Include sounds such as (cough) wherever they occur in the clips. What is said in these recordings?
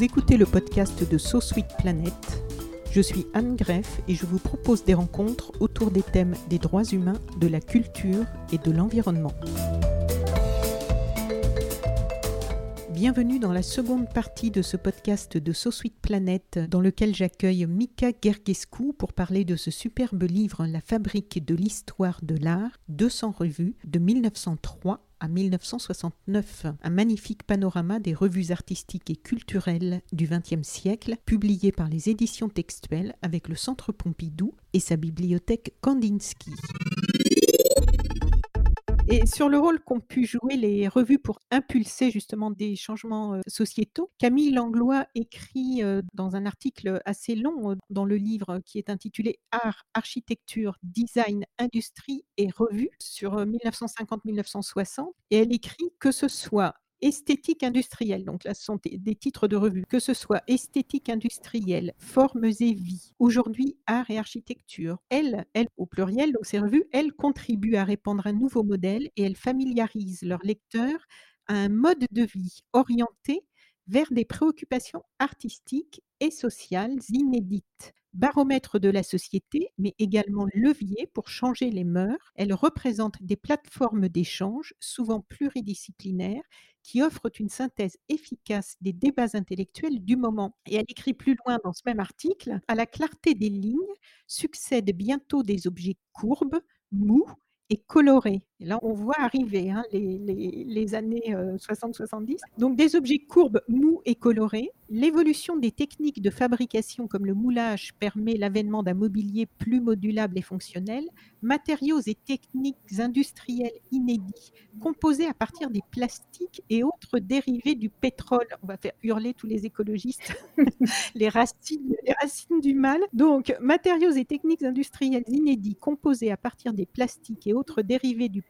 Vous écoutez le podcast de So Sweet Planet. Je suis Anne Greff et je vous propose des rencontres autour des thèmes des droits humains, de la culture et de l'environnement. Bienvenue dans la seconde partie de ce podcast de So Sweet Planet dans lequel j'accueille Mika Gergescu pour parler de ce superbe livre La fabrique de l'histoire de l'art, 200 revues de 1903 à 1969, un magnifique panorama des revues artistiques et culturelles du XXe siècle, publié par les éditions textuelles avec le Centre Pompidou et sa bibliothèque Kandinsky. Et sur le rôle qu'ont pu jouer les revues pour impulser justement des changements sociétaux, Camille Langlois écrit dans un article assez long dans le livre qui est intitulé Art, architecture, design, industrie et revue sur 1950-1960. Et elle écrit que ce soit esthétique industrielle, donc là ce sont des titres de revues, que ce soit esthétique industrielle, formes et vie, aujourd'hui art et architecture. Elles, elles au pluriel, donc ces revues, elles contribuent à répandre un nouveau modèle et elles familiarisent leurs lecteurs à un mode de vie orienté vers des préoccupations artistiques et sociales inédites baromètre de la société, mais également levier pour changer les mœurs. Elle représente des plateformes d'échange, souvent pluridisciplinaires, qui offrent une synthèse efficace des débats intellectuels du moment. Et elle écrit plus loin dans ce même article, à la clarté des lignes succèdent bientôt des objets courbes, mous et colorés. Là, on voit arriver hein, les, années 60-70. Euh, Donc, des objets courbes, mous et colorés. L'évolution des techniques de fabrication comme le moulage permet l'avènement d'un mobilier plus modulable et fonctionnel. Matériaux et techniques industrielles inédits, composés à partir des plastiques et autres dérivés du pétrole. On va faire hurler tous les écologistes, (laughs) les, racines, les racines du mal. Donc, matériaux et techniques industrielles inédits, composés à partir des plastiques et autres dérivés du pétrole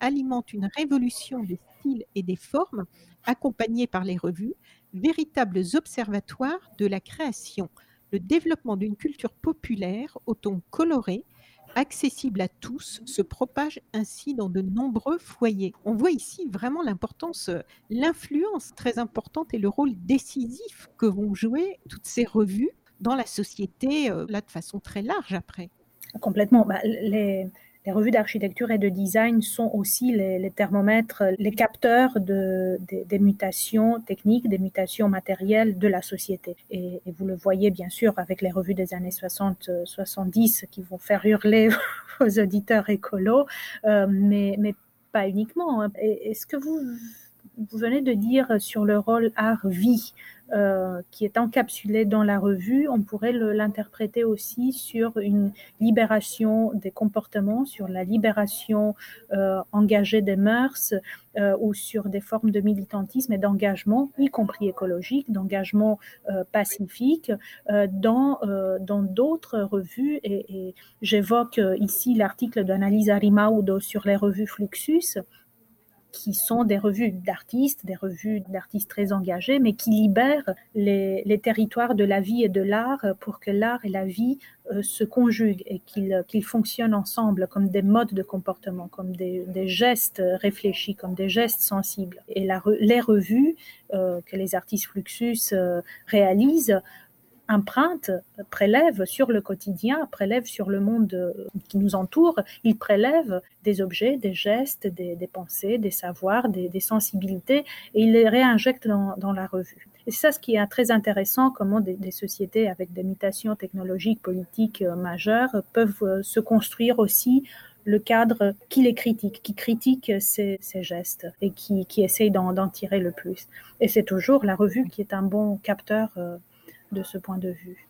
alimente une révolution des styles et des formes, accompagnée par les revues, véritables observatoires de la création. Le développement d'une culture populaire au ton coloré, accessible à tous, se propage ainsi dans de nombreux foyers. On voit ici vraiment l'importance, l'influence très importante et le rôle décisif que vont jouer toutes ces revues dans la société, euh, là de façon très large après. Complètement. Bah, les, les revues d'architecture et de design sont aussi les, thermomètres, les capteurs de, des mutations techniques, des mutations matérielles de la société. Et, vous le voyez bien sûr avec les revues des années 60-70 qui vont faire hurler (laughs) aux auditeurs écolos, euh, mais, mais pas uniquement. Hein. Est-ce que vous, vous venez de dire sur le rôle art-vie euh, qui est encapsulé dans la revue, on pourrait l'interpréter aussi sur une libération des comportements, sur la libération euh, engagée des mœurs euh, ou sur des formes de militantisme et d'engagement, y compris écologique, d'engagement pacifique, dans dans d'autres revues. Et, et j'évoque ici l'article d'Annalisa Rimaudo sur les revues Fluxus qui sont des revues d'artistes, des revues d'artistes très engagés, mais qui libèrent les, territoires de la vie et de l'art pour que l'art et la vie euh, se conjuguent et qu'ils fonctionnent ensemble comme des modes de comportement, comme des, gestes réfléchis, comme des gestes sensibles. Et les revues euh, que les artistes Fluxus euh, réalisent emprunte, prélève sur le quotidien, prélève sur le monde qui nous entoure, il prélève des objets, des gestes, des, pensées, des savoirs, des, sensibilités, et il les réinjecte dans, la revue. Et c'est ça ce qui est très intéressant, comment des, sociétés avec des mutations technologiques, politiques euh, majeures peuvent euh, se construire aussi le cadre qui les critique, qui critique ces, gestes et qui, qui essaye d'en tirer le plus. Et c'est toujours la revue qui est un bon capteur euh, de ce point de vue.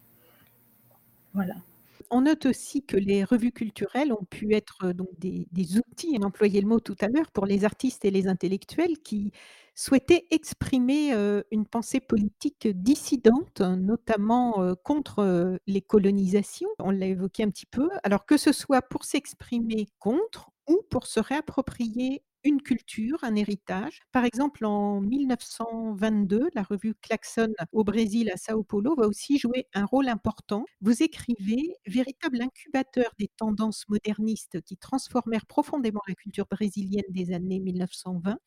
On note aussi que les revues culturelles ont pu être donc des, outils, on employait le mot tout à l'heure, pour les artistes et les intellectuels qui souhaitaient exprimer une pensée politique dissidente, notamment contre les colonisations. On l'a évoqué un petit peu. Alors que ce soit pour s'exprimer contre ou pour se réapproprier une culture, un héritage. Par exemple, en 1922, la revue Klaxon au Brésil, à Sao Paulo, va aussi jouer un rôle important. Vous écrivez, véritable incubateur des tendances modernistes qui transformèrent profondément la culture brésilienne des années 1920,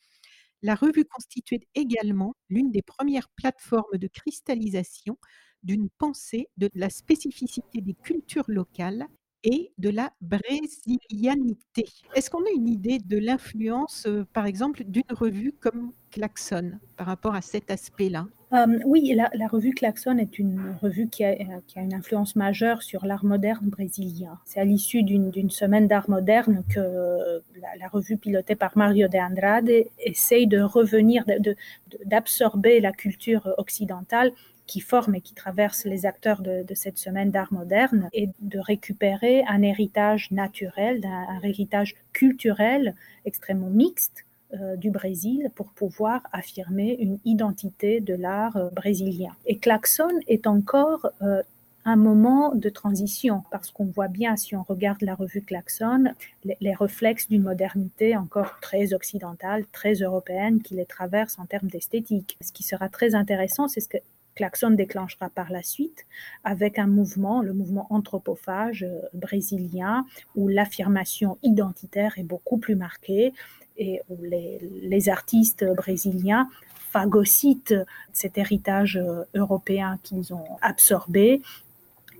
La revue constituait également l'une des premières plateformes de cristallisation d'une pensée de la spécificité des cultures locales et de la brésilianité. Est-ce qu'on a une idée de l'influence, euh, par exemple, d'une revue comme Klaxon par rapport à cet aspect-là? Euh, oui, la, revue Klaxon est une revue qui a, qui a une influence majeure sur l'art moderne brésilien. C'est à l'issue d'une semaine d'art moderne que la, la, revue pilotée par Mario de Andrade essaye de revenir, d'absorber la culture occidentale qui forme et qui traverse les acteurs de, cette semaine d'art moderne et de récupérer un héritage naturel, un, héritage culturel extrêmement mixte euh, du Brésil pour pouvoir affirmer une identité de l'art euh, brésilien. Et Klaxon est encore euh, un moment de transition parce qu'on voit bien si on regarde la revue Klaxon les, les réflexes d'une modernité encore très occidentale, très européenne qui les traverse en termes d'esthétique. Ce qui sera très intéressant, c'est ce que Klaxon déclenchera par la suite avec un mouvement, le mouvement anthropophage euh, brésilien, où l'affirmation identitaire est beaucoup plus marquée et où les, artistes brésiliens phagocytent cet héritage euh, européen qu'ils ont absorbé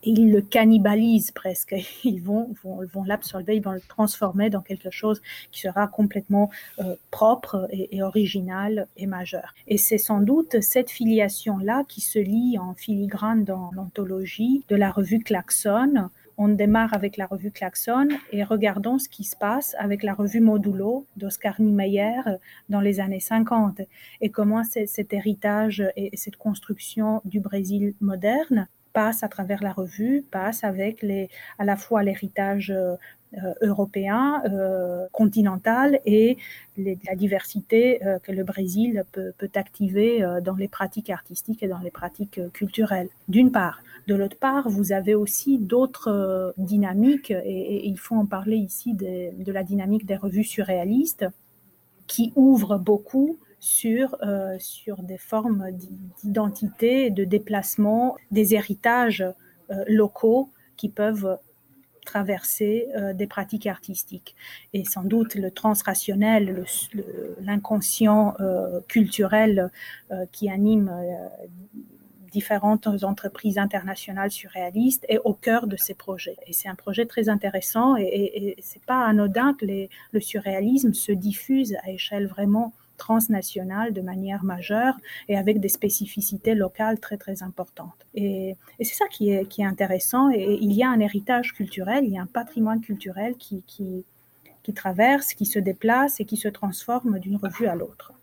ils le cannibalisent presque. (laughs) Ils vont, vont, vont l'absorber, ils vont le transformer dans quelque chose qui sera complètement euh, propre et, original et majeur. Et c'est sans doute cette filiation-là qui se lie en filigrane dans l'anthologie de la revue Klaxon. On démarre avec la revue Klaxon et regardons ce qui se passe avec la revue Modulo d'Oscar Niemeyer dans les années 50 et comment cet héritage et cette construction du Brésil moderne passe à travers la revue, passe avec les, à la fois l'héritage euh, européen, euh, continental et la diversité euh, que le Brésil peut activer dans les pratiques artistiques et dans les pratiques culturelles. D'une part. De l'autre part, vous avez aussi d'autres dynamiques, et, il faut en parler ici de la dynamique des revues surréalistes, qui ouvrent beaucoup sur, euh, sur des formes d'identité, de déplacement, des héritages euh, locaux qui peuvent traverser euh, des pratiques artistiques. Et sans doute le transrationnel, l'inconscient culturel qui anime différentes entreprises internationales surréalistes est au cœur de ces projets. Et c'est un projet très intéressant et, et, et c'est pas anodin que le surréalisme se diffuse à échelle vraiment transnationale de manière majeure et avec des spécificités locales très très importantes. Et, c'est ça qui est, qui est intéressant. Et, il y a un héritage culturel, il y a un patrimoine culturel qui, qui, qui traverse, qui se déplace et qui se transforme d'une revue à l'autre.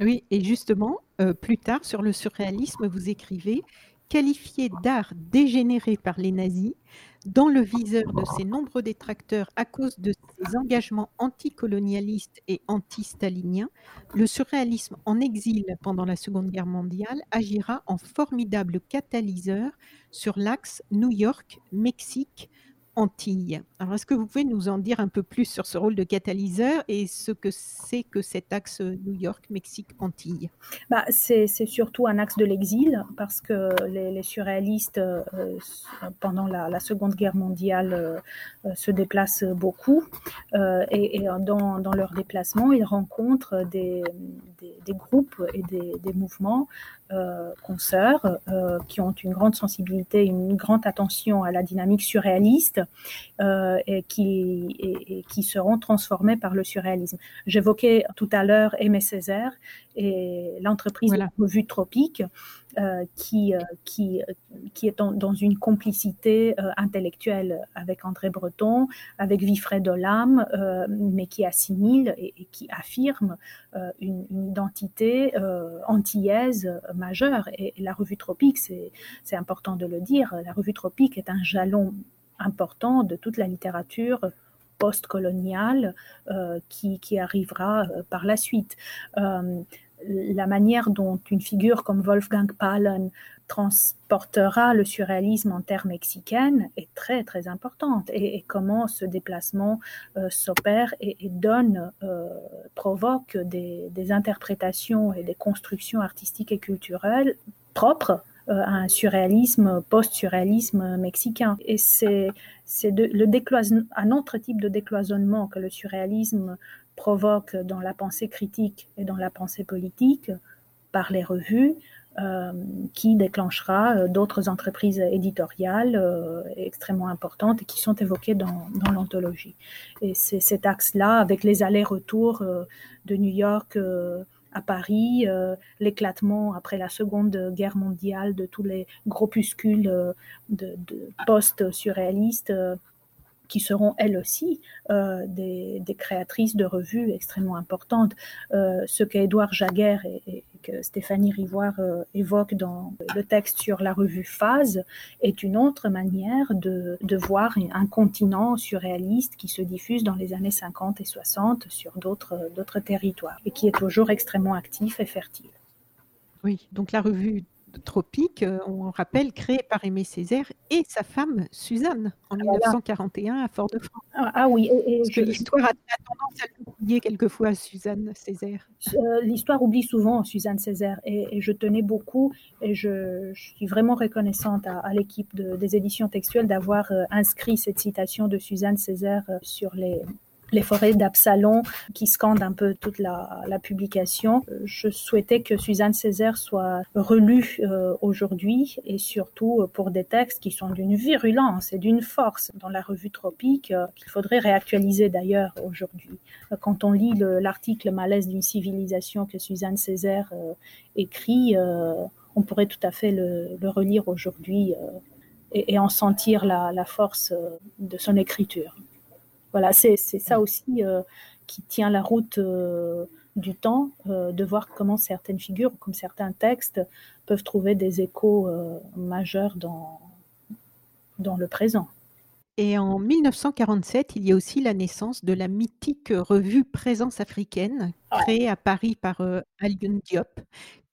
Oui, et justement, euh, plus tard sur le surréalisme, vous écrivez qualifié d'art dégénéré par les nazis, dans le viseur de ses nombreux détracteurs à cause de ses engagements anticolonialistes et anti-staliniens, le surréalisme en exil pendant la Seconde Guerre mondiale agira en formidable catalyseur sur l'axe New York-Mexique Antilles. Alors, est-ce que vous pouvez nous en dire un peu plus sur ce rôle de catalyseur et ce que c'est que cet axe New York-Mexique-Antilles bah, c'est, surtout un axe de l'exil parce que les, surréalistes, euh, pendant la, Seconde Guerre mondiale, euh, se déplacent beaucoup euh, et, dans, leur déplacement, ils rencontrent des, groupes et des, mouvements consoeurs qui ont une grande sensibilité, une grande attention à la dynamique surréaliste euh, et, qui, et, qui seront transformés par le surréalisme. J'évoquais tout à l'heure Aimé Césaire et l'entreprise voilà. Revue Tropique euh, qui, euh, qui, qui est dans une complicité intellectuelle avec André Breton, avec Vifred Dolam, mais qui assimile et, qui affirme une, identité antillaise majeure. Et, et, la revue Tropique, c'est important de le dire, la revue Tropique est un jalon important de toute la littérature postcoloniale euh, qui, arrivera euh, par la suite. Euh, la manière dont une figure comme Wolfgang Pahlen transportera le surréalisme en terre mexicaine est très très importante et, comment ce déplacement s'opère et, donne, provoque des, des, interprétations et des constructions artistiques et culturelles propres un surréalisme, post-surréalisme mexicain. Et c'est un autre type de décloisonnement que le surréalisme provoque dans la pensée critique et dans la pensée politique par les revues, euh, qui déclenchera euh, d'autres entreprises éditoriales euh, extrêmement importantes et qui sont évoquées dans, dans l'anthologie. Et c'est cet axe-là, avec les allers-retours de New York à Paris, l'éclatement après la Seconde Guerre mondiale de tous les groupuscules de, de post-surréalistes qui seront elles aussi euh, des, créatrices de revues extrêmement importantes. Euh, ce qu'Édouard Jaguer et, que Stéphanie Rivoire euh, évoquent dans le texte sur la revue Phase est une autre manière de voir un continent surréaliste qui se diffuse dans les années 50 et 60 sur d'autres territoires et qui est toujours extrêmement actif et fertile. Oui, donc la revue Tropique, euh, on rappelle, créé par Aimé Césaire et sa femme Suzanne en 1941 à Fort-de-France. Ah, ah, oui, et, Parce que l'histoire a, tendance à oublier quelquefois Suzanne Césaire. Euh, l'histoire oublie souvent Suzanne Césaire et, je tenais beaucoup et je, suis vraiment reconnaissante à, l'équipe des éditions textuelles d'avoir euh, inscrit cette citation de Suzanne Césaire sur les, les forêts d'Absalon qui scandent un peu toute la, publication. Je souhaitais que Suzanne Césaire soit relue euh, aujourd'hui et surtout euh, pour des textes qui sont d'une virulence et d'une force dans la revue Tropique euh, qu'il faudrait réactualiser d'ailleurs aujourd'hui. Quand on lit l'article Malaise d'une civilisation que Suzanne Césaire écrit, on pourrait tout à fait le, relire aujourd'hui et, en sentir la force de son écriture. Voilà, c'est ça aussi euh, qui tient la route euh, du temps, euh, de voir comment certaines figures, comme certains textes, peuvent trouver des échos majeurs dans, dans le présent. Et en 1947, il y a aussi la naissance de la mythique revue Présence africaine, créée à Paris par euh, Diop,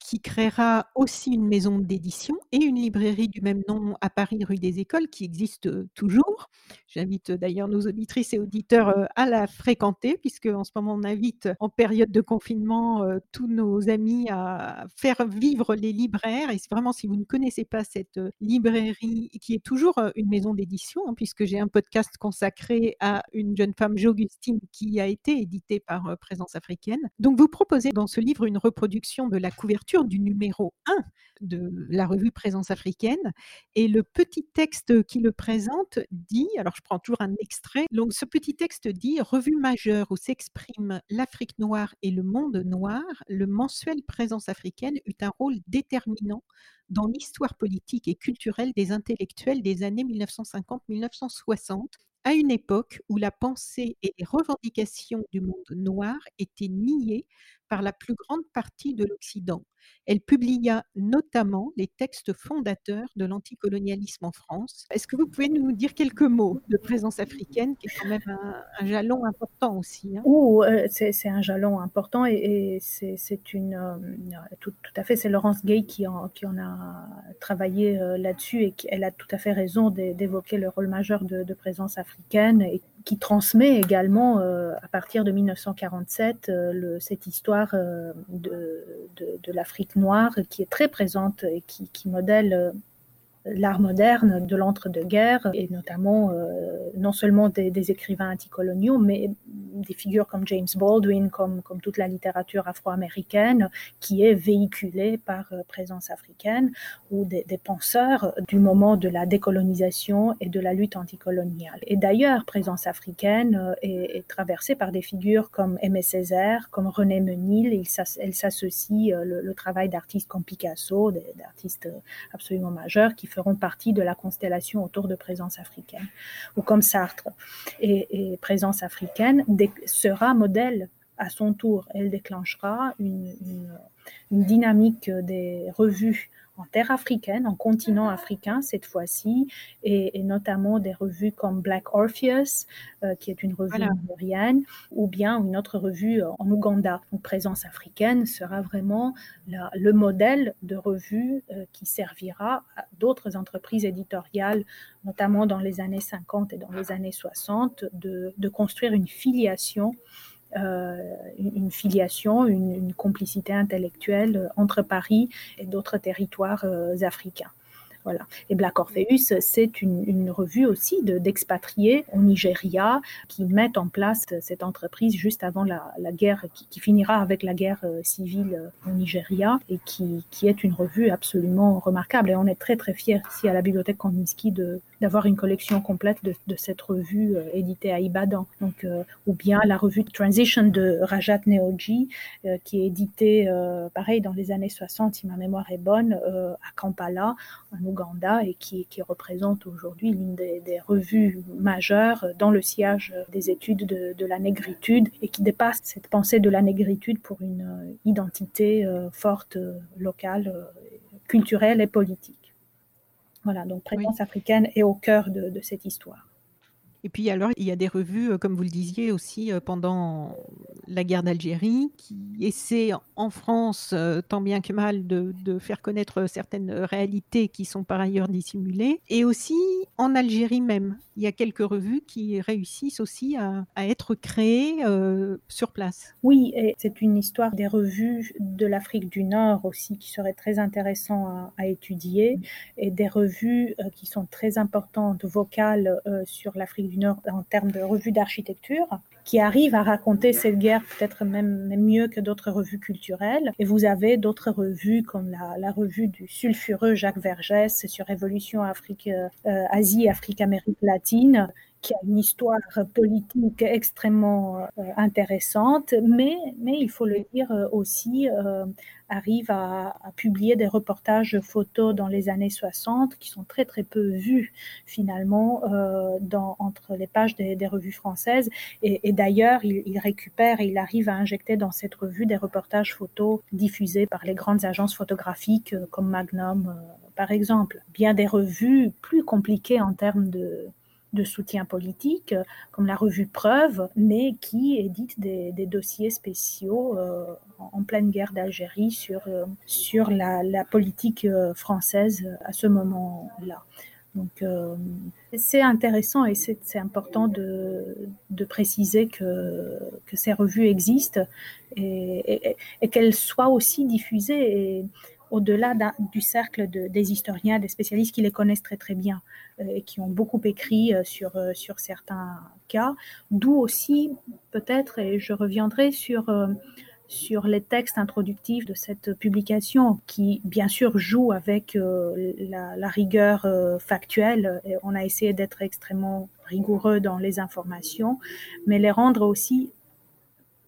qui créera aussi une maison d'édition et une librairie du même nom à Paris, rue des Écoles, qui existe toujours. J'invite d'ailleurs nos auditrices et auditeurs à la fréquenter, puisque en ce moment, on invite en période de confinement tous nos amis à faire vivre les libraires. Et vraiment, si vous ne connaissez pas cette librairie, qui est toujours une maison d'édition, hein, puisque j'ai un podcast consacré à une jeune femme, Jogustine, qui a été édité par Présence africaine. Donc, vous proposez dans ce livre une reproduction de la couverture du numéro 1 de la revue Présence africaine. Et le petit texte qui le présente dit, alors je prends toujours un extrait, donc ce petit texte dit Revue majeure où s'exprime l'Afrique noire et le monde noir, le mensuel Présence africaine eut un rôle déterminant dans l'histoire politique et culturelle des intellectuels des années 1950-1960 à une époque où la pensée et les revendications du monde noir étaient niées par la plus grande partie de l'Occident. Elle publia notamment les textes fondateurs de l'anticolonialisme en France. Est-ce que vous pouvez nous dire quelques mots de présence africaine, qui est quand même un, jalon important aussi hein? euh, c'est un jalon important et, c'est une euh, tout, à fait c'est Laurence Gay qui en, a travaillé euh, là-dessus et elle a tout à fait raison d'évoquer le rôle majeur de, de présence africaine et qui transmet également euh, à partir de 1947 euh, cette histoire euh, de, l'Afrique noire qui est très présente et qui modèle l'art moderne de l'entre-deux-guerres, et notamment euh, non seulement des, écrivains anticoloniaux, mais des figures comme James Baldwin, comme, comme toute la littérature afro-américaine, qui est véhiculée par euh, présence africaine, ou des, penseurs du moment de la décolonisation et de la lutte anticoloniale. Et d'ailleurs, présence africaine euh, est, traversée par des figures comme Aimé Césaire, comme René Menil, elle s'associe le, le, travail d'artistes comme Picasso, d'artistes absolument majeurs, qui feront partie de la constellation autour de présence africaine, ou comme Sartre. Et, présence africaine sera modèle à son tour. Elle déclenchera une dynamique des revues en terre africaine, en continent africain cette fois-ci, et, notamment des revues comme Black Orpheus, euh, qui est une revue voilà. ou bien une autre revue en Ouganda. Donc, présence africaine sera vraiment le modèle de revue euh, qui servira à d'autres entreprises éditoriales, notamment dans les années 50 et dans les années 60, de, de construire une filiation une, filiation, une, complicité intellectuelle entre Paris et d'autres territoires africains. Voilà. Et Black Orpheus, c'est une, revue aussi d'expatriés au Nigeria qui mettent en place cette entreprise juste avant la, guerre, qui, finira avec la guerre euh, civile euh, au Nigeria et qui, qui, est une revue absolument remarquable. Et on est très très fiers ici à la bibliothèque Kandinsky de, d'avoir une collection complète de, de cette revue euh, éditée à Ibadan. Donc, ou bien la revue Transition de Rajat Neoji, qui est éditée, pareil, dans les années 60, si ma mémoire est bonne, à Kampala, en Ouganda et qui, représente aujourd'hui l'une des, revues majeures dans le sillage des études de, la négritude et qui dépasse cette pensée de la négritude pour une euh, identité euh, forte, euh, locale, culturelle et politique. Voilà, donc présence africaine est au cœur de cette histoire. Et puis alors, il y a des revues, euh, comme vous le disiez aussi, euh, pendant la guerre d'Algérie, qui essaient en France, euh, tant bien que mal, de, faire connaître certaines réalités qui sont par ailleurs dissimulées. Et aussi en Algérie même, il y a quelques revues qui réussissent aussi à, être créées sur place. Oui, c'est une histoire des revues de l'Afrique du Nord aussi qui serait très intéressant à, à étudier, et des revues qui sont très importantes, vocales, sur l'Afrique en termes de revues d'architecture, qui arrive à raconter cette guerre peut-être même, mieux que d'autres revues culturelles. Et vous avez d'autres revues comme la, revue du sulfureux Jacques Vergès sur Révolution Afrique, euh, Asie, Afrique, Amérique latine, qui a une histoire politique extrêmement euh, intéressante, mais, mais il faut le dire euh, aussi, arrive à, publier des reportages photos dans les années 60 qui sont très très peu vus finalement dans, entre les pages des, revues françaises. Et, d'ailleurs, il, il, récupère et il arrive à injecter dans cette revue des reportages photos diffusés par les grandes agences photographiques comme Magnum, par exemple. Bien des revues plus compliquées en termes de de soutien politique, comme la revue Preuve, mais qui édite des, dossiers spéciaux euh, en pleine guerre d'Algérie sur, euh, sur la, politique euh, française à ce moment-là. Donc c'est intéressant et c'est important de, de, préciser que, que ces revues existent et, qu'elles soient aussi diffusées. Au-delà du cercle des historiens, des spécialistes qui les connaissent très très bien euh, et qui ont beaucoup écrit euh, sur, euh, sur certains cas, d'où aussi peut-être, et je reviendrai sur, sur les textes introductifs de cette publication qui bien sûr joue avec la, rigueur factuelle et on a essayé d'être extrêmement rigoureux dans les informations, mais les rendre aussi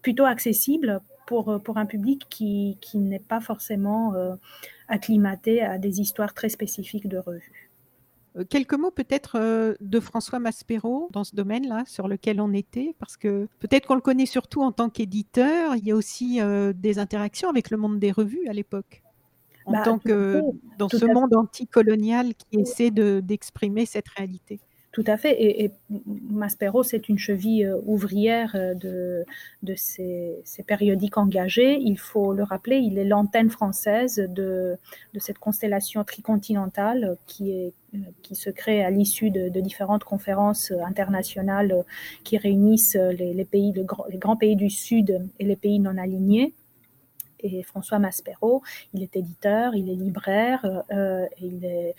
plutôt accessibles pour, euh, pour un public qui, qui n'est pas forcément euh, acclimaté à des histoires très spécifiques de revues. Euh, quelques mots peut-être de François Maspero dans ce domaine-là sur lequel on était, parce que peut-être qu'on le connaît surtout en tant qu'éditeur, il y a aussi des interactions avec le monde des revues à l'époque, en bah, tant que dans ce monde anticolonial qui essaie d'exprimer cette réalité. Tout à fait. Et, Maspero, c'est une cheville euh, ouvrière euh, de, de ces, périodiques engagés. Il faut le rappeler, il est l'antenne française de, de, cette constellation tricontinentale qui, est, euh, qui se crée à l'issue de, différentes conférences internationales qui réunissent les, pays, les grands pays du Sud et les pays non alignés et François Maspero. Il est éditeur, il est libraire, il est euh,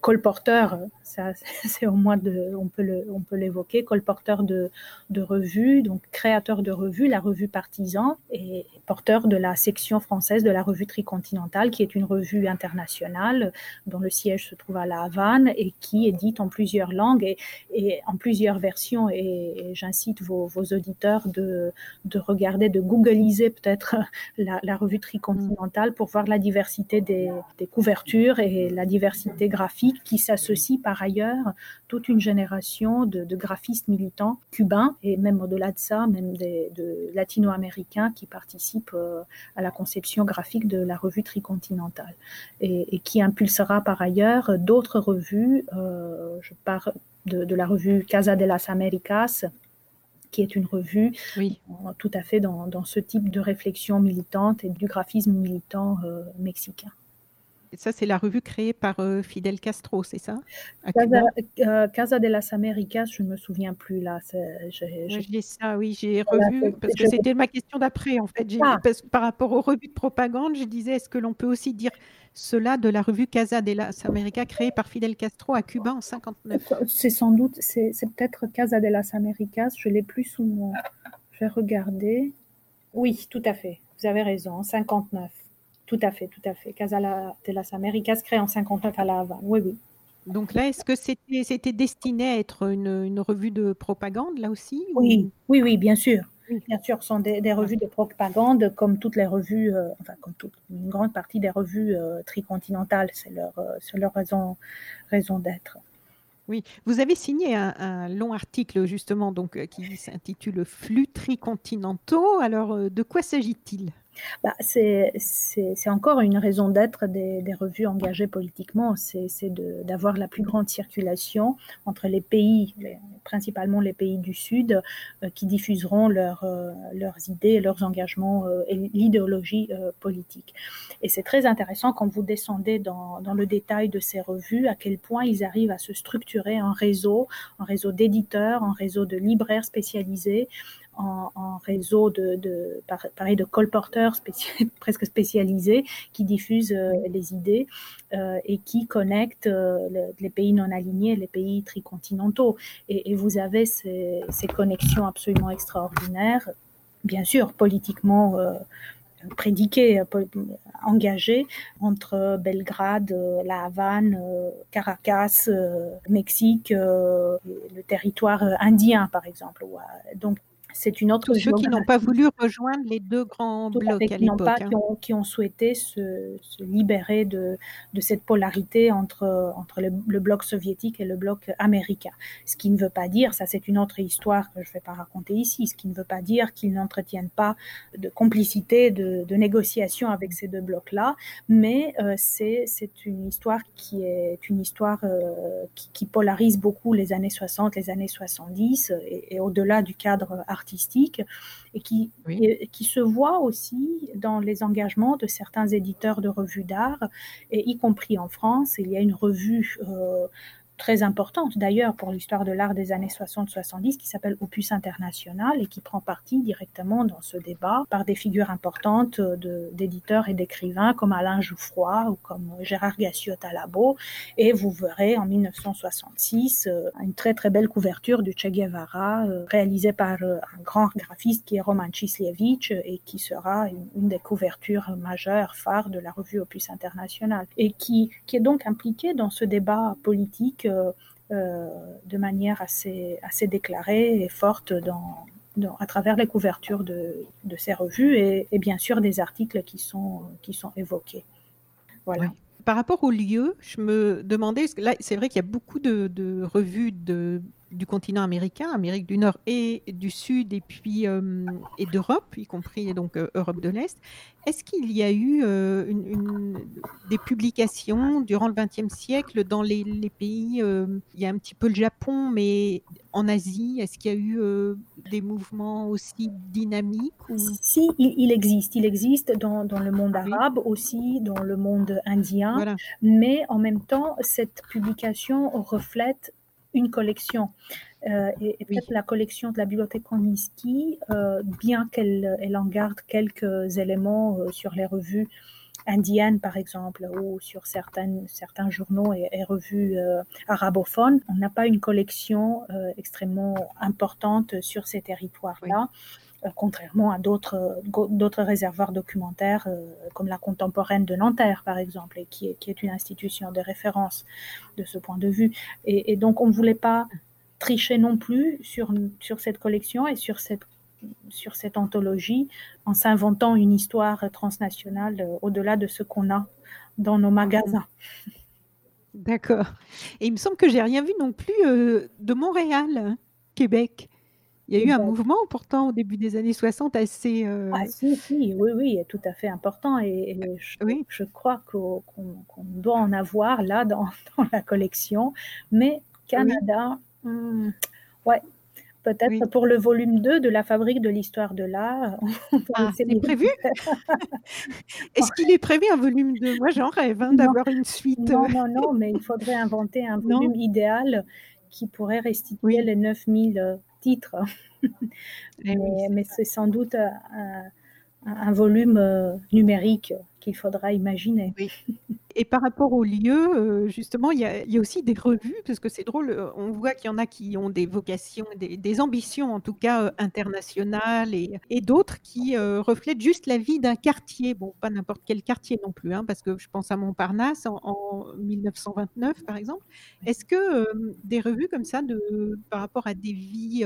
colporteur, ça (laughs) c'est au moins de, on peut on peut l'évoquer, colporteur de, de revues, donc créateur de revues, la revue Partisan et porteur de la section française de la revue Tricontinentale, qui est une revue internationale dont le siège se trouve à La Havane et qui édite en plusieurs langues et, en plusieurs versions. Et, j'incite vos, auditeurs de, de regarder, de googliser peut-être (laughs) la, revue Tricontinentale pour voir la diversité des couvertures et la diversité graphique qui s'associe par ailleurs toute une génération de, graphistes militants cubains et même au-delà de ça, même des, de latino-américains qui participent euh, à la conception graphique de la revue tricontinentale et, qui impulsera par ailleurs d'autres revues. Euh, je parle de, la revue Casa de las Américas qui est une revue oui. tout à fait dans, ce type de réflexion militante et du graphisme militant euh, mexicain. Ça, c'est la revue créée par euh, Fidel Castro, c'est ça? Casa, euh, Casa, de las Américas, je ne me souviens plus là. J'ai ça, oui, j'ai revu, parce que c'était ma question d'après, en fait. Ah. Parce, par rapport aux revues de propagande, je disais, est-ce que l'on peut aussi dire cela de la revue Casa de las Américas créée par Fidel Castro à Cuba en 59 C'est sans doute, c'est peut-être Casa de las Américas, je l'ai plus sous mon... Je vais regarder. Oui, tout à fait, vous avez raison, 59. Tout à fait, tout à fait. Casa de las Américas créée en 59 à La Havane. Oui, oui. Donc là, est-ce que c'était, c'était destiné à être une, une, revue de propagande, là aussi Oui, oui, oui, bien sûr. Bien sûr, ce sont des, revues de propagande, comme toutes les revues, euh, enfin, comme toute une grande partie des revues euh, tricontinentales. C'est leur, euh, leur raison, raison d'être. Oui, vous avez signé un, un long article justement donc qui s'intitule Flux tricontinentaux. Alors, de quoi s'agit-il? Bah, c'est encore une raison d'être des, revues engagées politiquement, c'est d'avoir la plus grande circulation entre les pays, principalement les pays du Sud, euh, qui diffuseront euh, leurs idées, leurs engagements euh, et l'idéologie politique. Et c'est très intéressant quand vous descendez dans, le détail de ces revues, à quel point ils arrivent à se structurer en réseau, en réseau d'éditeurs, en réseau de libraires spécialisés, en, réseau de, de, pareil, de colporteurs (laughs) presque spécialisés qui diffusent euh, les idées euh, et qui connectent euh, les pays non alignés, les pays tricontinentaux. Et, et vous avez ces, ces, connexions absolument extraordinaires, bien sûr, politiquement prédiquées, engagées entre Belgrade, La Havane, Caracas, Mexique, le territoire indien, par exemple. Donc c'est une autre. Tous ceux qui n'ont pas voulu rejoindre les deux grands blocs à l'époque. Hein. Qui, ont, qui ont souhaité se, se libérer de, de, cette polarité entre, entre le, le, bloc soviétique et le bloc américain. Ce qui ne veut pas dire, ça c'est une autre histoire que je ne vais pas raconter ici, ce qui ne veut pas dire qu'ils n'entretiennent pas de complicité, de, de négociation avec ces deux blocs-là, mais euh, c'est une histoire qui est une histoire euh, qui, qui, polarise beaucoup les années 60, les années 70 et, et au-delà du cadre artistique et qui, qui se voit aussi dans les engagements de certains éditeurs de revues d'art, et y compris en France. Il y a une revue euh, très importante d'ailleurs pour l'histoire de l'art des années 60-70 qui s'appelle Opus International et qui prend parti directement dans ce débat par des figures importantes d'éditeurs et d'écrivains comme Alain Jouffroy ou comme Gérard Gassiot-Talabo et vous verrez en 1966 euh, une très très belle couverture du Che Guevara euh, réalisée par euh, un grand graphiste qui est Roman Cislievich et qui sera une, une des couvertures majeures phares de la revue Opus International et qui, qui est donc impliquée dans ce débat politique euh, de manière assez, assez déclarée et forte à travers les couvertures de, ces revues et, bien sûr des articles qui sont, qui sont évoqués. Voilà. Par rapport au lieu, je me demandais, là c'est vrai qu'il y a beaucoup de revues de du continent américain, Amérique du Nord et du Sud, et puis euh, et d'Europe, y compris donc euh, Europe de l'Est. Est-ce qu'il y a eu euh, une, une, des publications durant le XXe siècle dans les, les pays Il y a un petit peu le Japon, mais en Asie, est-ce qu'il y a eu des mouvements aussi dynamiques ou... Si, il, il, existe. Il existe dans, dans le monde arabe oui. aussi, dans le monde indien. Voilà. Mais en même temps, cette publication reflète une collection. Euh, et, et peut-être oui. la collection de la bibliothèque Koniski, euh, bien qu'elle elle en garde quelques éléments euh, sur les revues indiennes, par exemple, ou sur certaines, certains journaux et, et revues euh, arabophones, on n'a pas une collection euh, extrêmement importante sur ces territoires-là. Oui. Euh, contrairement à d'autres réservoirs documentaires euh, comme la contemporaine de Nanterre par exemple qui est, une institution de référence de ce point de vue et, donc on ne voulait pas tricher non plus sur, cette collection et sur cette, anthologie en s'inventant une histoire transnationale euh, au-delà de ce qu'on a dans nos magasins. D'accord. Et il me semble que j'ai rien vu non plus de Montréal, hein, Québec. Il y a eu un mouvement pourtant au début des années 60 assez. Euh... Ah, si, si, oui, oui, tout à fait important. Et, et je, oui. je, crois qu'on qu qu doit en avoir là dans, (laughs) dans la collection. Mais Canada, oui Mmh, ouais, peut-être pour le volume 2 de la fabrique de l'histoire de l'art. (laughs) Ah, c'est prévu? (laughs) Est-ce qu'il est prévu un volume 2 Moi, j'en rêve hein, d'avoir une suite. Non, non, non, mais il faudrait inventer un volume idéal qui pourrait restituer les 9000 euh, titres. (laughs) Eh mais, c'est sans doute un, volume euh, numérique qu'il faudra imaginer. (laughs) Et par rapport aux lieux, euh, justement, il y, a, aussi des revues, parce que c'est drôle, euh, on voit qu'il y en a qui ont des vocations, des, ambitions en tout cas euh, internationales, et, d'autres qui reflètent juste la vie d'un quartier. Bon, pas n'importe quel quartier non plus, hein, parce que je pense à Montparnasse en, 1929, par exemple. Est-ce que des revues comme ça, de, par rapport à des vies,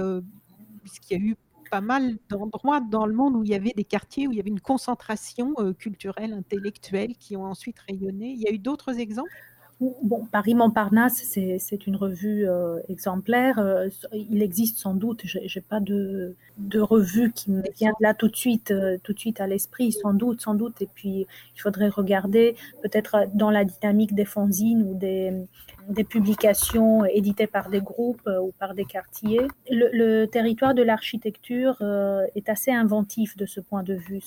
puisqu'il y a eu pas mal d'endroits dans le monde où il y avait des quartiers où il y avait une concentration euh, culturelle, intellectuelle qui ont ensuite rayonné. Il y a eu d'autres exemples? Bon, Paris-Montparnasse, c'est une revue euh, exemplaire. Euh, il existe sans doute, je n'ai pas de, de, revue qui me vient là tout de suite, tout de suite à l'esprit, sans doute, sans doute. Et puis, il faudrait regarder peut-être dans la dynamique des fanzines ou des, des publications éditées par des groupes euh, ou par des quartiers. Le, territoire de l'architecture euh, est assez inventif de ce point de vue.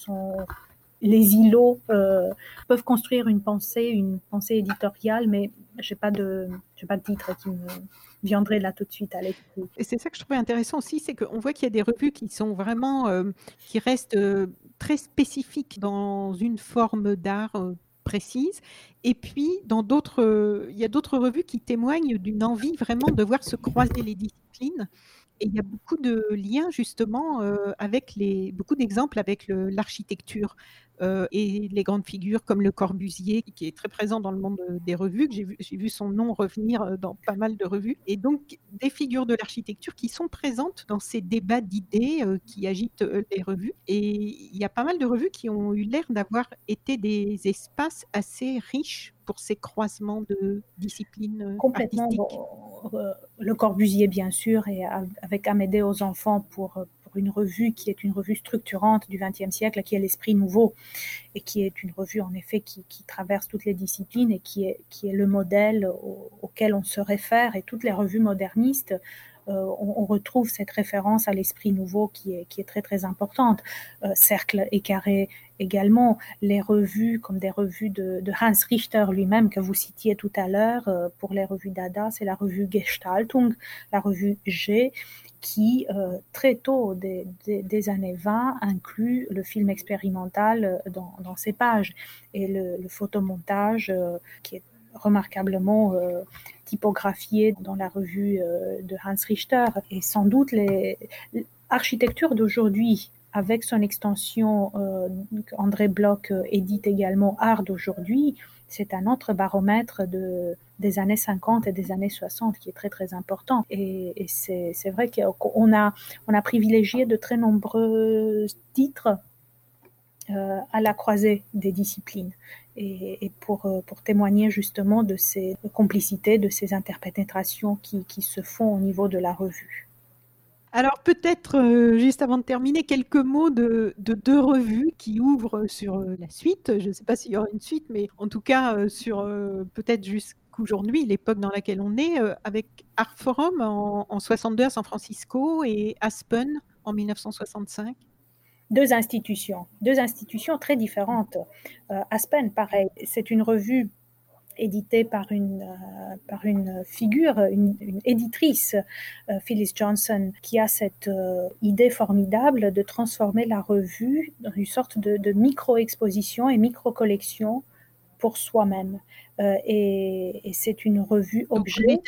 Les îlots euh, peuvent construire une pensée, une pensée éditoriale, mais pas de, pas de titre qui me viendrait là tout de suite à l'esprit. Et c'est ça que je trouvais intéressant aussi, c'est qu'on voit qu'il y a des revues qui sont vraiment, qui restent très spécifiques dans une forme d'art précise. Et puis, dans d'autres, euh, il y a d'autres revues qui témoignent d'une envie vraiment de voir se croiser les disciplines. Et il y a beaucoup de liens justement euh, avec les, beaucoup d'exemples avec l'architecture. Euh, et les grandes figures comme Le Corbusier, qui est très présent dans le monde des revues, que j'ai vu, vu, son nom revenir dans pas mal de revues, et donc des figures de l'architecture qui sont présentes dans ces débats d'idées qui agitent les revues. Et il y a pas mal de revues qui ont eu l'air d'avoir été des espaces assez riches pour ces croisements de disciplines Complètement. le Corbusier, bien sûr, et avec Amédée aux enfants pour une revue qui est une revue structurante du XXe siècle, qui est l'Esprit Nouveau, et qui est une revue en effet qui, traverse toutes les disciplines et qui est, qui est le modèle auquel on se réfère. Et toutes les revues modernistes euh, on, retrouve cette référence à l'esprit nouveau qui est, très très importante. Euh, Cercle et Carré également, les revues comme des revues de, Hans Richter lui-même que vous citiez tout à l'heure euh, pour les revues Dada, c'est la revue Gestaltung, la revue G qui, très tôt des, années 20, inclut le film expérimental dans, ses pages et le, photomontage qui est remarquablement typographié dans la revue de Hans Richter. Et sans doute l'architecture d'aujourd'hui avec son extension, André Bloch édite également Art d'aujourd'hui, c'est un autre baromètre de, des années 50 et des années 60 qui est très très important. Et, c'est vrai qu'on a, on a privilégié de très nombreux titres euh, à la croisée des disciplines et, pour, euh, pour témoigner justement de ces complicités, de ces interprétations qui, qui se font au niveau de la revue. Alors peut-être, euh, juste avant de terminer, quelques mots de, deux revues qui ouvrent sur euh, la suite. Je ne sais pas s'il y aura une suite, mais en tout cas sur peut-être jusqu'aujourd'hui, l'époque dans laquelle on est, avec Art Forum en, en 62 à San Francisco et Aspen en 1965 deux institutions, deux institutions très différentes. Aspen, pareil, c'est une revue édité par une, euh, par une figure, une, éditrice, euh, Phyllis Johnson, qui a cette euh, idée formidable de transformer la revue dans une sorte de, de micro-exposition et micro-collection pour soi-même. et, c'est une revue objet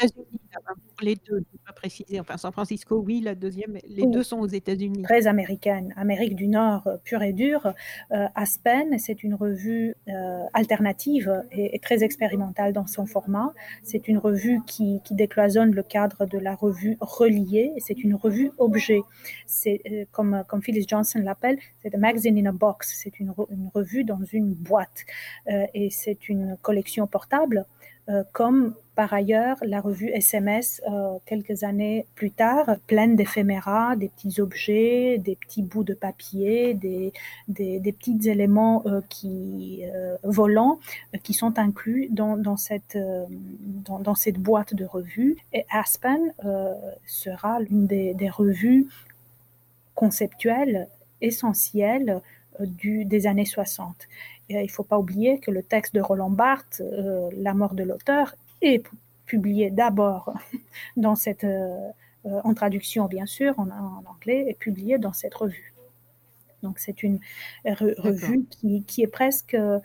les deux, je pas préciser. Enfin, San Francisco, oui, la deuxième, les deux sont aux États-Unis. Très américaine, Amérique du Nord euh, pure et dure. Euh, Aspen, c'est une revue euh, alternative et, très expérimentale dans son format. C'est une revue qui, décloisonne le cadre de la revue reliée. C'est une revue objet. C'est comme, comme Phyllis Johnson l'appelle, c'est a magazine in a box. C'est une, une, revue dans une boîte et c'est une collection portable comme par ailleurs, la revue SMS, euh, quelques années plus tard, pleine d'éphéméras, des petits objets, des petits bouts de papier, des, petits éléments euh, qui, euh, volants qui sont inclus dans, cette, boîte de revues. Et Aspen sera l'une des revues conceptuelles essentielles du, des années 60. il ne faut pas oublier que le texte de Roland Barthes, La mort de l'auteur, est publié d'abord (laughs) dans cette, euh, euh, en traduction bien sûr, en, anglais, et publié dans cette revue. Donc c'est une revue qui, qui, est presque euh,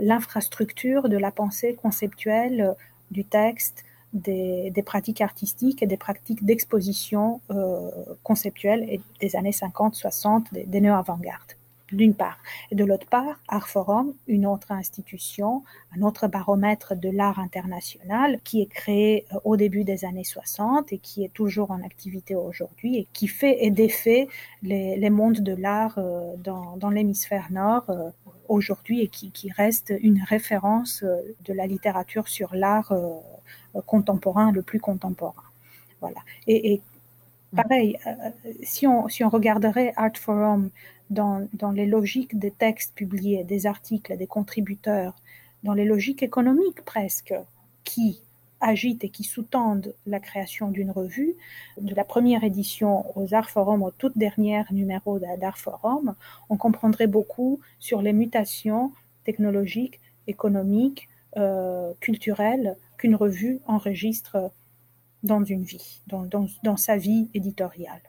l'infrastructure de la pensée conceptuelle du texte, des, des, pratiques artistiques et des pratiques d'exposition euh, conceptuelle des années 50-60 des, des néo-avant-garde d'une part. Et de l'autre part, Art Forum, une autre institution, un autre baromètre de l'art international qui est créé euh, au début des années 60 et qui est toujours en activité aujourd'hui et qui fait et défait les, les mondes de l'art euh, dans, dans l'hémisphère nord euh, aujourd'hui et qui, qui, reste une référence de la littérature sur l'art contemporain, le plus contemporain. Voilà. Et, et pareil, si on, si on regarderait Art Forum dans, dans, les logiques des textes publiés, des articles, des contributeurs, dans les logiques économiques presque, qui agitent et qui sous-tendent la création d'une revue, de la première édition aux Art Forum au tout dernier numéro d'Art Forum, on comprendrait beaucoup sur les mutations technologiques, économiques, euh, culturelles qu'une revue enregistre dans une vie, dans, dans, dans sa vie éditoriale.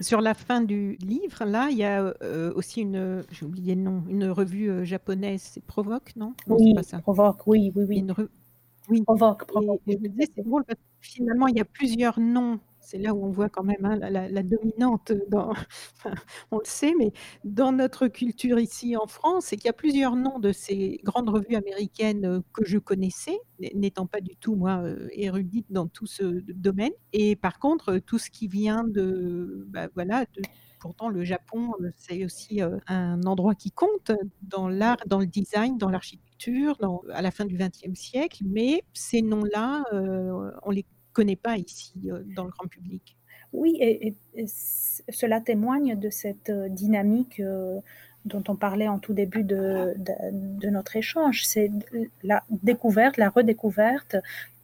Sur la fin du livre, là, il y a euh, aussi une, j'ai oublié le nom, une revue euh, japonaise, c'est Provoque, non, Oui, Provoque, oui, oui, oui. oui. Provoque, Provoque. je me disais, c'est drôle parce que finalement, il y a plusieurs noms c'est là où on voit quand même hein, la, dominante, (laughs) on le sait, mais dans notre culture ici en France, c'est qu'il y a plusieurs noms de ces grandes revues américaines euh, que je connaissais, n'étant pas du tout, moi, euh, érudite dans tout ce domaine. Et par contre, tout ce qui vient de, bah, voilà, pourtant le Japon, euh, c'est aussi un endroit qui compte dans l'art, dans le design, dans l'architecture, à la fin du XXe siècle, mais ces noms-là, on les connaît pas ici euh, dans le grand public. Oui, et, cela témoigne de cette euh, dynamique euh, dont on parlait en tout début de, de, notre échange, c'est la découverte, la redécouverte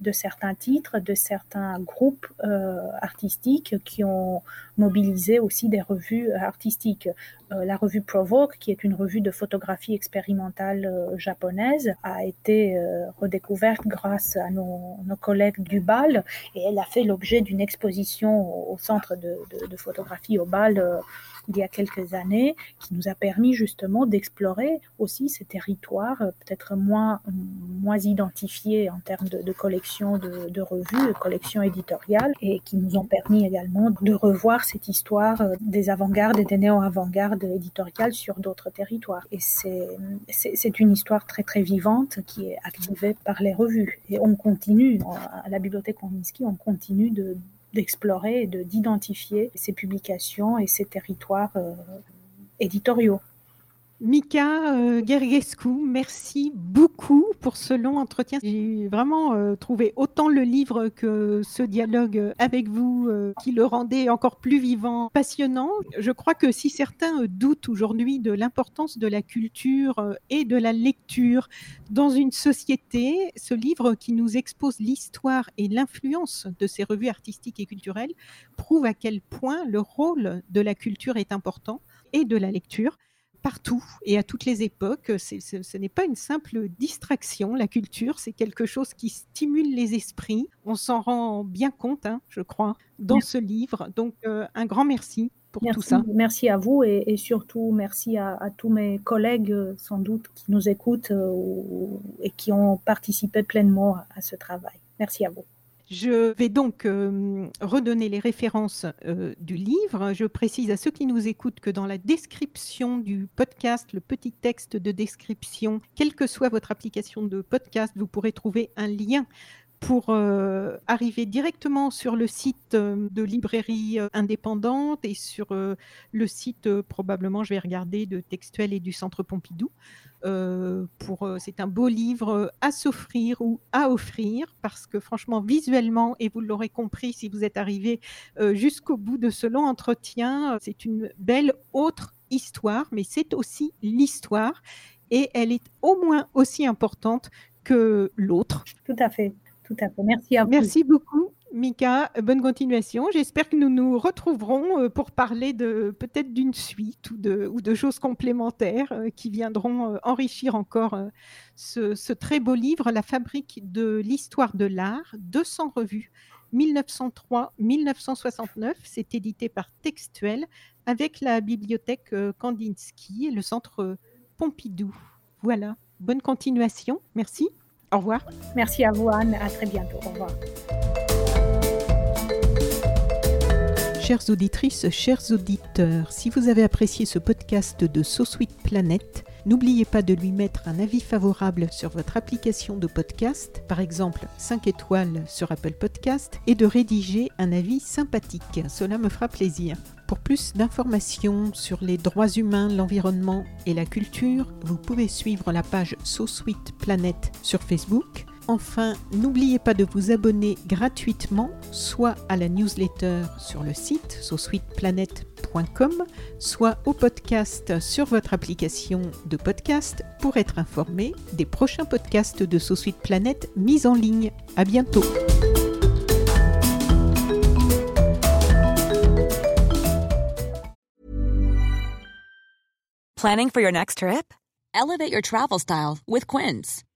de certains titres, de certains groupes euh, artistiques qui ont mobilisé aussi des revues artistiques. Euh, la revue Provoke, qui est une revue de photographie expérimentale euh, japonaise, a été redécouverte grâce à nos, collègues du BAL et elle a fait l'objet d'une exposition au, centre de, photographie au BAL il y a quelques années, qui nous a permis justement d'explorer aussi ces territoires peut-être moins, moins identifiés en termes de, de collection de, revues, de collection éditoriale, et qui nous ont permis également de revoir cette histoire euh, des avant-gardes et des néo-avant-gardes éditoriales sur d'autres territoires. Et c'est une histoire très très vivante qui est activée par les revues. Et on continue, à la bibliothèque Kandinsky, on continue de, d'explorer et d'identifier ces publications et ces territoires euh, éditoriaux. Mika euh, Gergescu, merci beaucoup pour ce long entretien. J'ai vraiment euh, trouvé autant le livre que ce dialogue avec vous euh, qui le rendait encore plus vivant, passionnant. Je crois que si certains doutent aujourd'hui de l'importance de la culture euh, et de la lecture dans une société, ce livre qui nous expose l'histoire et l'influence de ces revues artistiques et culturelles prouve à quel point le rôle de la culture est important et de la lecture partout et à toutes les époques. ce n'est pas une simple distraction, la culture, c'est quelque chose qui stimule les esprits. On s'en rend bien compte, hein, je crois, dans ce livre. Donc, euh, un grand merci pour merci, tout ça. Merci à vous et, surtout merci à, tous mes collègues, euh, sans doute, qui nous écoutent euh, et qui ont participé pleinement à ce travail. Merci à vous. Je vais donc euh, redonner les références euh, du livre. Je précise à ceux qui nous écoutent que dans la description du podcast, le petit texte de description, quelle que soit votre application de podcast, vous pourrez trouver un lien pour euh, arriver directement sur le site euh, de librairie euh, indépendante et sur le site probablement, je vais regarder, de Textuel et du Centre Pompidou. pour, c'est un beau livre à s'offrir ou à offrir parce que franchement, visuellement, et vous l'aurez compris si vous êtes arrivé jusqu'au bout de ce long entretien, c'est une belle autre histoire, mais c'est aussi l'histoire et elle est au moins aussi importante que l'autre. Tout à fait. Merci beaucoup. Mika, bonne continuation. J'espère que nous nous retrouverons euh, pour parler de peut-être d'une suite ou de, ou de, choses complémentaires euh, qui viendront euh, enrichir encore ce, ce, très beau livre, La fabrique de l'histoire de l'art, 200 revues, 1903-1969. C'est édité par Textuel avec la bibliothèque Kandinsky et le centre Pompidou. Voilà, bonne continuation. Merci. Au revoir. Merci à vous, Anne. À très bientôt. Au revoir. Chères auditrices, chers auditeurs, si vous avez apprécié ce podcast de So Sweet Planet, n'oubliez pas de lui mettre un avis favorable sur votre application de podcast, par exemple 5 étoiles sur Apple Podcast, et de rédiger un avis sympathique. Cela me fera plaisir. Pour plus d'informations sur les droits humains, l'environnement et la culture, vous pouvez suivre la page So Sweet Planet sur Facebook. Enfin, n'oubliez pas de vous abonner gratuitement, soit à la newsletter sur le site sosweetplanet.com, soit au podcast sur votre application de podcast pour être informé des prochains podcasts de So Sweet Planet mis en ligne. À bientôt! Planning for your next trip? Elevate your travel style with Quince.